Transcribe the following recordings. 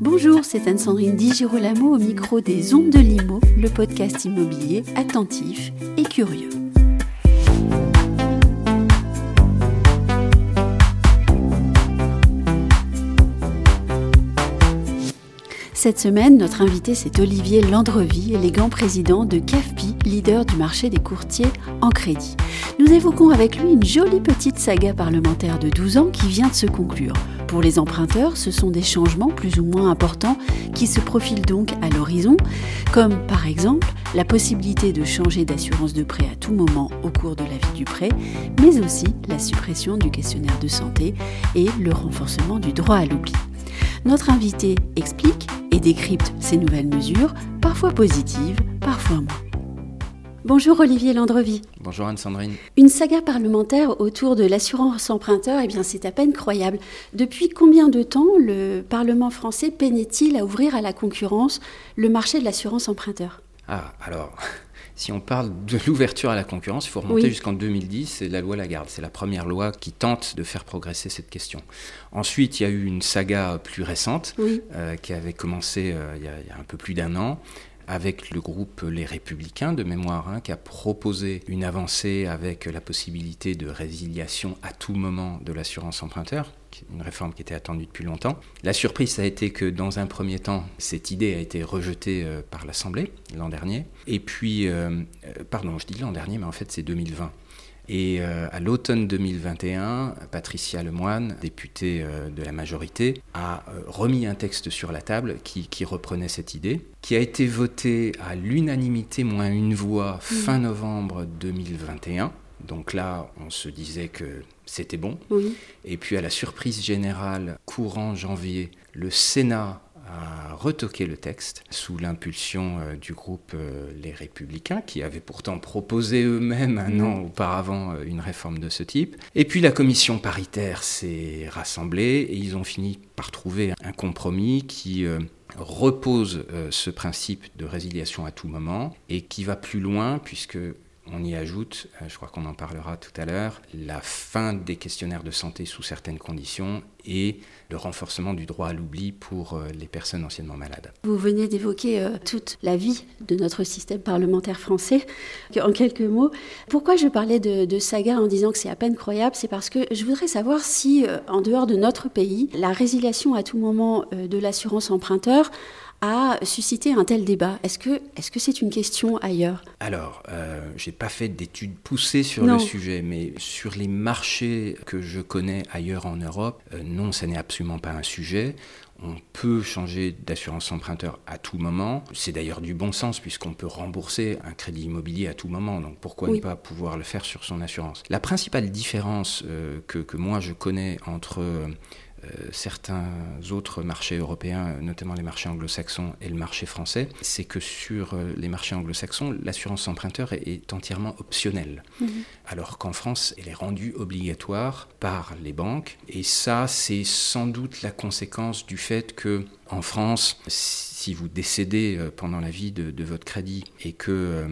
Bonjour, c'est Anne-Sandrine Di Girolamo au micro des Ondes de Limo, le podcast immobilier attentif et curieux. Cette semaine, notre invité, c'est Olivier Landrevi, élégant président de CAFPI, leader du marché des courtiers en crédit. Nous évoquons avec lui une jolie petite saga parlementaire de 12 ans qui vient de se conclure. Pour les emprunteurs, ce sont des changements plus ou moins importants qui se profilent donc à l'horizon, comme par exemple la possibilité de changer d'assurance de prêt à tout moment au cours de la vie du prêt, mais aussi la suppression du questionnaire de santé et le renforcement du droit à l'oubli. Notre invité explique et décrypte ces nouvelles mesures, parfois positives, parfois moins. Bonjour Olivier Landrevi. Bonjour Anne-Sandrine. Une saga parlementaire autour de l'assurance emprunteur, eh bien c'est à peine croyable. Depuis combien de temps le Parlement français peinait-il à ouvrir à la concurrence le marché de l'assurance emprunteur? Ah, alors, si on parle de l'ouverture à la concurrence, il faut remonter jusqu'en 2010, c'est la loi Lagarde. C'est la première loi qui tente de faire progresser cette question. Ensuite, il y a eu une saga plus récente euh, qui avait commencé euh, il, y a, un peu plus d'un an avec le groupe Les Républicains de mémoire, hein, qui a proposé une avancée avec la possibilité de résiliation à tout moment de l'assurance emprunteur une réforme qui était attendue depuis longtemps. La surprise, ça a été que dans un premier temps, cette idée a été rejetée euh, par l'Assemblée l'an dernier. Et puis, euh, euh, pardon, je dis l'an dernier, mais en fait c'est 2020. Et à l'automne 2021, Patricia Lemoine, députée de la majorité, a remis un texte sur la table qui, qui, reprenait cette idée, qui a été voté à l'unanimité moins une voix fin novembre 2021. Donc là, on se disait que c'était bon. Et puis à la surprise générale, courant janvier, le Sénat a retoqué le texte sous l'impulsion euh, du groupe euh, Les Républicains, qui avaient pourtant proposé eux-mêmes un an auparavant euh, une réforme de ce type. Et puis la commission paritaire s'est rassemblée et ils ont fini par trouver un compromis qui repose ce principe de résiliation à tout moment et qui va plus loin puisque on y ajoute, euh, je crois qu'on en parlera tout à l'heure, la fin des questionnaires de santé sous certaines conditions et le renforcement du droit à l'oubli pour euh, les personnes anciennement malades. Vous venez d'évoquer euh, toute la vie de notre système parlementaire français. En quelques mots, pourquoi je parlais de, saga en disant que c'est à peine croyable C'est parce que je voudrais savoir si, en dehors de notre pays, la résiliation à tout moment de l'assurance emprunteur a suscité un tel débat Est-ce que c'est -ce c'est une question ailleurs? Alors, euh, je n'ai pas fait d'études poussées sur le sujet, mais sur les marchés que je connais ailleurs en Europe, euh, non, ce n'est absolument pas un sujet. On peut changer d'assurance emprunteur à tout moment. C'est d'ailleurs du bon sens puisqu'on peut rembourser un crédit immobilier à tout moment. Donc pourquoi ne pas pouvoir le faire sur son assurance? La principale différence euh, que, que, moi je connais entre euh, certains autres marchés européens, notamment les marchés anglo-saxons et le marché français, c'est que sur euh, les marchés anglo-saxons, l'assurance emprunteur est, entièrement optionnelle, mhm. alors qu'en France, elle est rendue obligatoire par les banques. Et ça, c'est sans doute la conséquence du fait que en France, si vous décédez euh, pendant la vie de, de votre crédit et que euh,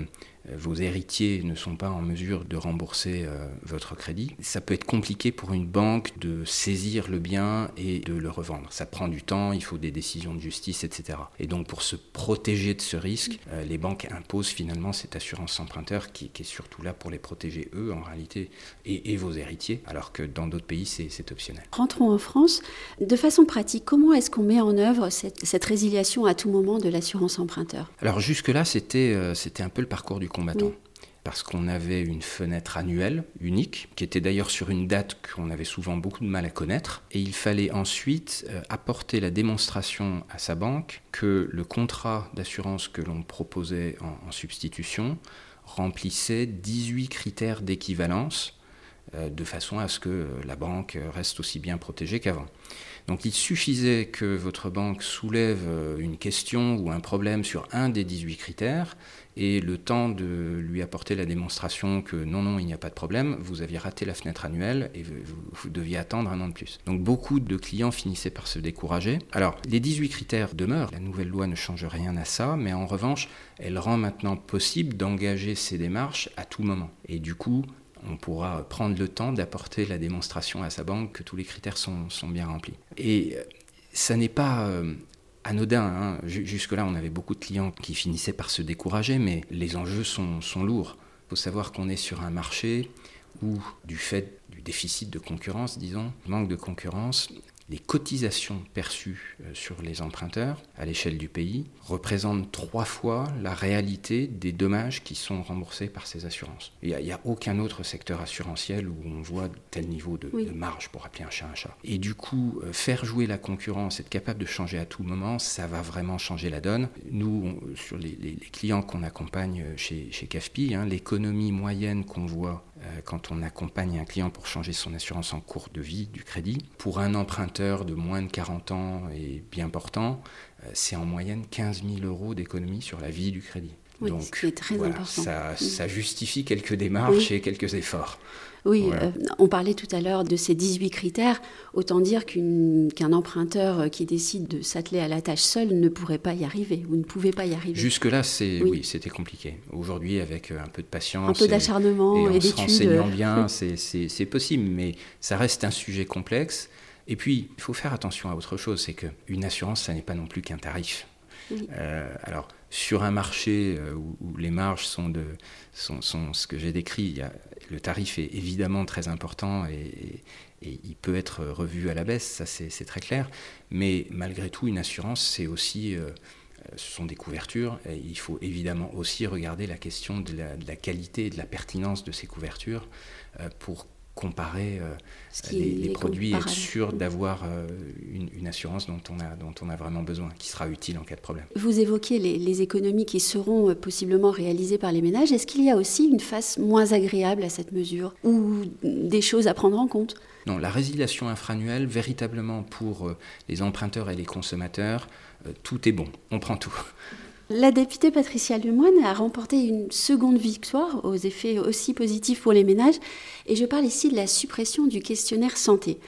vos héritiers ne sont pas en mesure de rembourser euh, votre crédit, ça peut être compliqué pour une banque de saisir le bien et de le revendre. Ça prend du temps, il faut des décisions de justice, etc. Et donc pour se protéger de ce risque, euh, les banques imposent finalement cette assurance emprunteur qui, est surtout là pour les protéger eux en réalité et, vos héritiers, alors que dans d'autres pays c'est optionnel. Rentrons en France. De façon pratique, comment est-ce qu'on met en œuvre cette, cette, résiliation à tout moment de l'assurance emprunteur? Alors jusque-là c'était c'était un peu le parcours du parce qu'on avait une fenêtre annuelle unique, qui était d'ailleurs sur une date qu'on avait souvent beaucoup de mal à connaître, et il fallait ensuite euh, apporter la démonstration à sa banque que le contrat d'assurance que l'on proposait en, substitution remplissait 18 critères d'équivalence, de façon à ce que euh, la banque reste aussi bien protégée qu'avant. Donc il suffisait que votre banque soulève une question ou un problème sur un des 18 critères et le temps de lui apporter la démonstration que non, non, il n'y a pas de problème, vous aviez raté la fenêtre annuelle et vous, deviez attendre un an de plus. Donc beaucoup de clients finissaient par se décourager. Alors, les 18 critères demeurent, la nouvelle loi ne change rien à ça, mais en revanche, elle rend maintenant possible d'engager ces démarches à tout moment. Et du coup, on pourra prendre le temps d'apporter la démonstration à sa banque que tous les critères sont, bien remplis. Et euh, ça n'est pas... Euh, anodin. Hein. Jusque-là, on avait beaucoup de clients qui finissaient par se décourager, mais les enjeux sont, sont lourds. Il faut savoir qu'on est sur un marché où, du fait du déficit de concurrence, disons, manque de concurrence, les cotisations perçues euh, sur les emprunteurs à l'échelle du pays représentent trois fois la réalité des dommages qui sont remboursés par ces assurances. Il n'y a, aucun autre secteur assurantiel où on voit tel niveau de, marge pour appeler un chat un chat. Et du coup, euh, faire jouer la concurrence, être capable de changer à tout moment, ça va vraiment changer la donne. Nous, sur les, clients qu'on accompagne chez, chez CAFPI, hein, l'économie moyenne qu'on voit euh, quand on accompagne un client pour changer son assurance en cours de vie du crédit, pour un emprunteur de moins de 40 ans et bien portant, euh, c'est en moyenne 15 000 euros d'économie sur la vie du crédit. Donc, très important. Ça, mm. ça, justifie quelques démarches et quelques efforts. Oui, euh, on parlait tout à l'heure de ces 18 critères. Autant dire qu'un emprunteur qui décide de s'atteler à la tâche seul ne pourrait pas y arriver ou ne pouvait pas y arriver. Jusque-là, oui, c'était compliqué. Aujourd'hui, avec euh, un peu de patience, un peu d'acharnement et, et, et en se renseignant bien, c'est possible, mais ça reste un sujet complexe. Et puis, il faut faire attention à autre chose, c'est qu'une assurance, ça n'est pas non plus qu'un tarif. Euh, alors, sur un marché euh, où, les marges sont, de, sont, ce que j'ai décrit, le tarif est évidemment très important et, il peut être revu à la baisse, ça c'est très clair. Mais malgré tout, une assurance, c'est aussi, euh, ce sont des couvertures. Et il faut évidemment aussi regarder la question de la, de la, qualité et de la pertinence de ces couvertures pour comparer euh, les, produits et être sûr d'avoir euh, une, assurance dont on, a, dont on a vraiment besoin, qui sera utile en cas de problème. Vous évoquez les, économies qui seront euh, possiblement réalisées par les ménages. Est-ce qu'il y a aussi une face moins agréable à cette mesure ou des choses à prendre en compte? Non, la résiliation infranuelle, véritablement pour les emprunteurs et les consommateurs, tout est bon, on prend tout. La députée Patricia Lemoine a remporté une seconde victoire aux effets aussi positifs pour les ménages, et je parle ici de la suppression du questionnaire santé.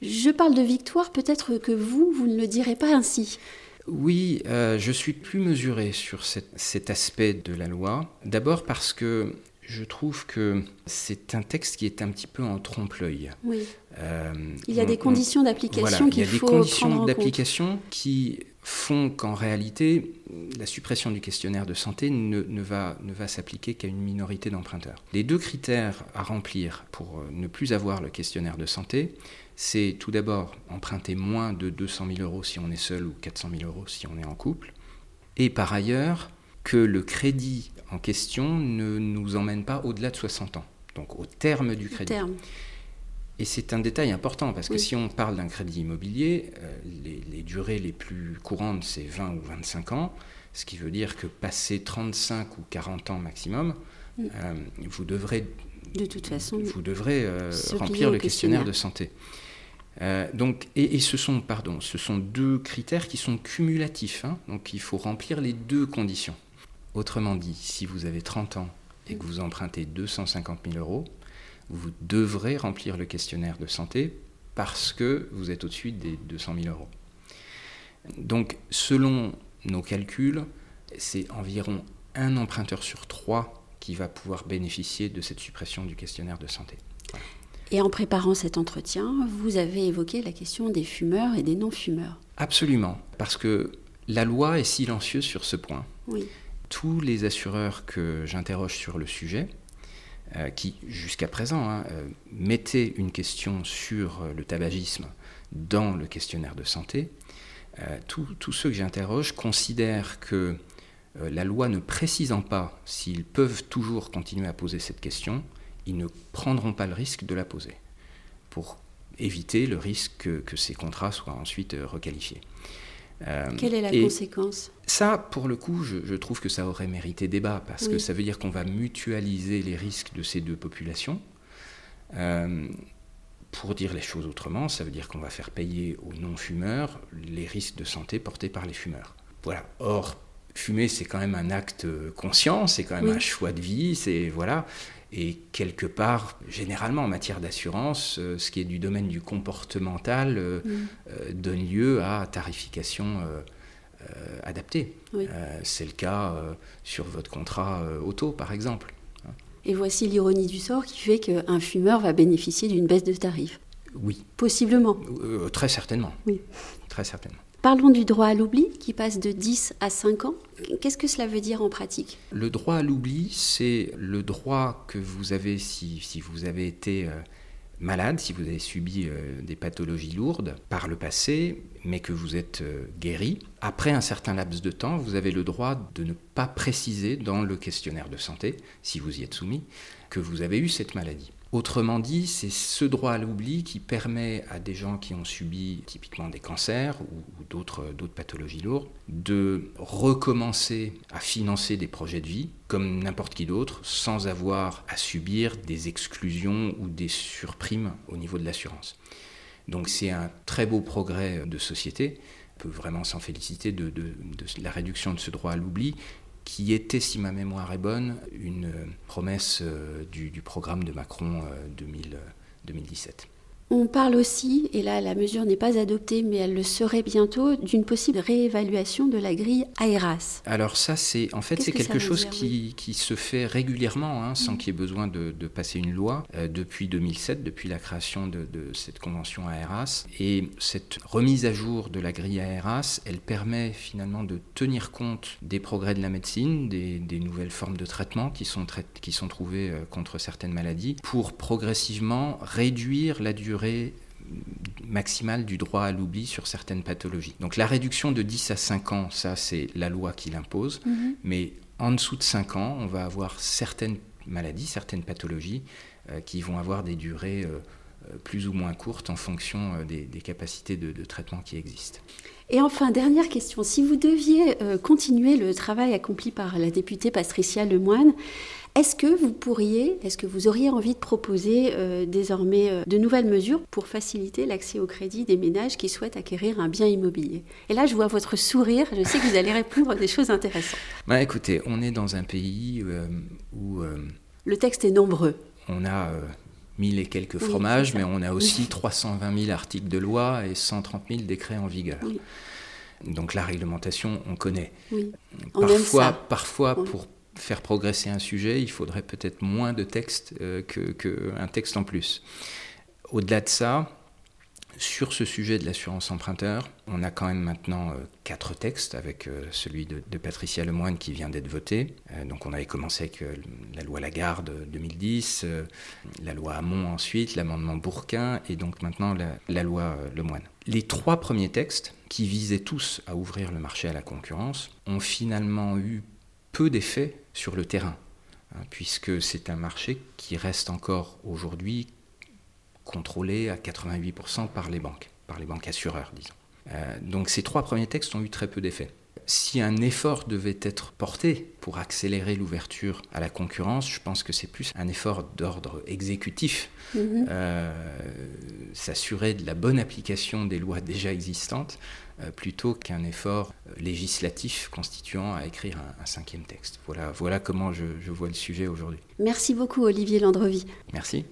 Je parle de victoire, peut-être que vous, vous ne le direz pas ainsi. Oui, euh, je suis plus mesuré sur cet, aspect de la loi. D'abord parce que je trouve que c'est un texte qui est un petit peu en trompe-l'œil. Oui. Euh, il y a des conditions d'application qu'il faut prendre en compte. Il y a des conditions d'application qui font qu'en réalité, la suppression du questionnaire de santé ne, va, ne va s'appliquer qu'à une minorité d'emprunteurs. Les deux critères à remplir pour euh, ne plus avoir le questionnaire de santé, c'est tout d'abord emprunter moins de 200 000 euros si on est seul ou 400 000 euros si on est en couple, et par ailleurs que le crédit en question ne nous emmène pas au-delà de 60 ans, donc au terme du crédit. Et c'est un détail important parce que si on parle d'un crédit immobilier, euh, les, durées les plus courantes, c'est 20 ou 25 ans, ce qui veut dire que passé 35 ou 40 ans maximum, mm. euh, vous devrez, de toute façon, vous devrez euh, remplir le questionnaire, de santé. donc, et, ce, sont, pardon, ce sont deux critères qui sont cumulatifs, hein. donc il faut remplir les deux conditions. Autrement dit, si vous avez 30 ans et que vous empruntez 250 000 euros, vous devrez remplir le questionnaire de santé parce que vous êtes au-dessus des 200 000 euros. Donc, selon nos calculs, c'est environ un emprunteur sur trois qui va pouvoir bénéficier de cette suppression du questionnaire de santé. Et en préparant cet entretien, vous avez évoqué la question des fumeurs et des non-fumeurs. Absolument, parce que la loi est silencieuse sur ce point. Oui. Tous les assureurs que j'interroge sur le sujet euh, qui, jusqu'à présent, hein, euh, mettait une question sur euh, le tabagisme dans le questionnaire de santé, tous ceux que j'interroge considèrent que la loi ne précisant pas s'ils peuvent toujours continuer à poser cette question, ils ne prendront pas le risque de la poser pour éviter le risque que ces contrats soient ensuite requalifiés. Euh, Quelle est la conséquence? Ça, pour le coup, je, trouve que ça aurait mérité débat, parce que ça veut dire qu'on va mutualiser les risques de ces deux populations. Euh, pour dire les choses autrement, ça veut dire qu'on va faire payer aux non-fumeurs les risques de santé portés par les fumeurs. Voilà. Or, fumer, c'est quand même un acte conscient, c'est quand même un choix de vie, c'est voilà. Et quelque part, généralement en matière d'assurance, euh, ce qui est du domaine du comportemental euh, mm. euh, donne lieu à tarification adaptée. c'est le cas sur votre contrat auto, par exemple. Et voici l'ironie du sort qui fait qu'un fumeur va bénéficier d'une baisse de tarif. Oui. Possiblement. très certainement. Oui. Très certainement. Parlons du droit à l'oubli qui passe de 10 à 5 ans. Qu'est-ce que cela veut dire en pratique? Le droit à l'oubli, c'est le droit que vous avez si, vous avez été... Euh, malade, si vous avez subi euh, des pathologies lourdes par le passé, mais que vous êtes euh, guéri, après un certain laps de temps, vous avez le droit de ne pas préciser dans le questionnaire de santé, si vous y êtes soumis, que vous avez eu cette maladie. Autrement dit, c'est ce droit à l'oubli qui permet à des gens qui ont subi typiquement des cancers ou, d'autres, pathologies lourdes de recommencer à financer des projets de vie comme n'importe qui d'autre sans avoir à subir des exclusions ou des surprimes au niveau de l'assurance. Donc c'est un très beau progrès de société. On peut vraiment s'en féliciter de, la réduction de ce droit à l'oubli qui était, si ma mémoire est bonne, une promesse euh, du, programme de Macron 2017. On parle aussi, et là la mesure n'est pas adoptée, mais elle le serait bientôt, d'une possible réévaluation de la grille AERAS. Alors ça, c'est en fait c'est quelque chose qui, qui, se fait régulièrement, hein, sans qu'il y ait besoin de, de passer une loi, euh, depuis 2007, depuis la création de, de, cette convention AERAS. Et cette remise à jour de la grille AERAS, elle permet finalement de tenir compte des progrès de la médecine, des, des nouvelles formes de traitement qui sont, qui sont trouvées euh, contre certaines maladies, pour progressivement réduire la durée maximale du droit à l'oubli sur certaines pathologies. Donc la réduction de 10 à 5 ans, ça c'est la loi qui l'impose, mhm. mais en dessous de 5 ans, on va avoir certaines maladies, certaines pathologies euh, qui vont avoir des durées euh, euh, plus ou moins courtes en fonction des, capacités de, de, traitement qui existent. Et enfin, dernière question, si vous deviez continuer le travail accompli par la députée Patricia Lemoine, est-ce que vous pourriez, est-ce que vous auriez envie de proposer euh, désormais euh, de nouvelles mesures pour faciliter l'accès au crédit des ménages qui souhaitent acquérir un bien immobilier? Et là, je vois votre sourire, je sais que vous allez répondre à des choses intéressantes. Bah, écoutez, on est dans un pays euh, où... Le texte est nombreux. On a mille et quelques fromages, mais on a aussi 320 000 articles de loi et 130 000 décrets en vigueur. Donc la réglementation, on connaît. On parfois, parfois pour faire progresser un sujet, il faudrait peut-être moins de texte euh, qu'un texte en plus. Au-delà de ça, sur ce sujet de l'assurance emprunteur, on a quand même maintenant euh, quatre textes avec euh, celui de, Patricia Lemoine qui vient d'être voté. donc on avait commencé avec la loi Lagarde 2010, la loi Hamon ensuite, l'amendement Bourquin et donc maintenant la, loi Lemoine. Les trois premiers textes, qui visaient tous à ouvrir le marché à la concurrence, ont finalement eu peu d'effet sur le terrain, hein, puisque c'est un marché qui reste encore aujourd'hui contrôlé à 88% par les banques, par les banques assureurs, disons. Euh, donc ces trois premiers textes ont eu très peu d'effet. Si un effort devait être porté pour accélérer l'ouverture à la concurrence, je pense que c'est plus un effort d'ordre exécutif, mm-hmm. euh, s'assurer de la bonne application des lois déjà existantes, plutôt qu'un effort euh, législatif constituant à écrire un, cinquième texte. Voilà, voilà comment je, je vois le sujet aujourd'hui. Merci beaucoup Olivier Landrevi. Merci.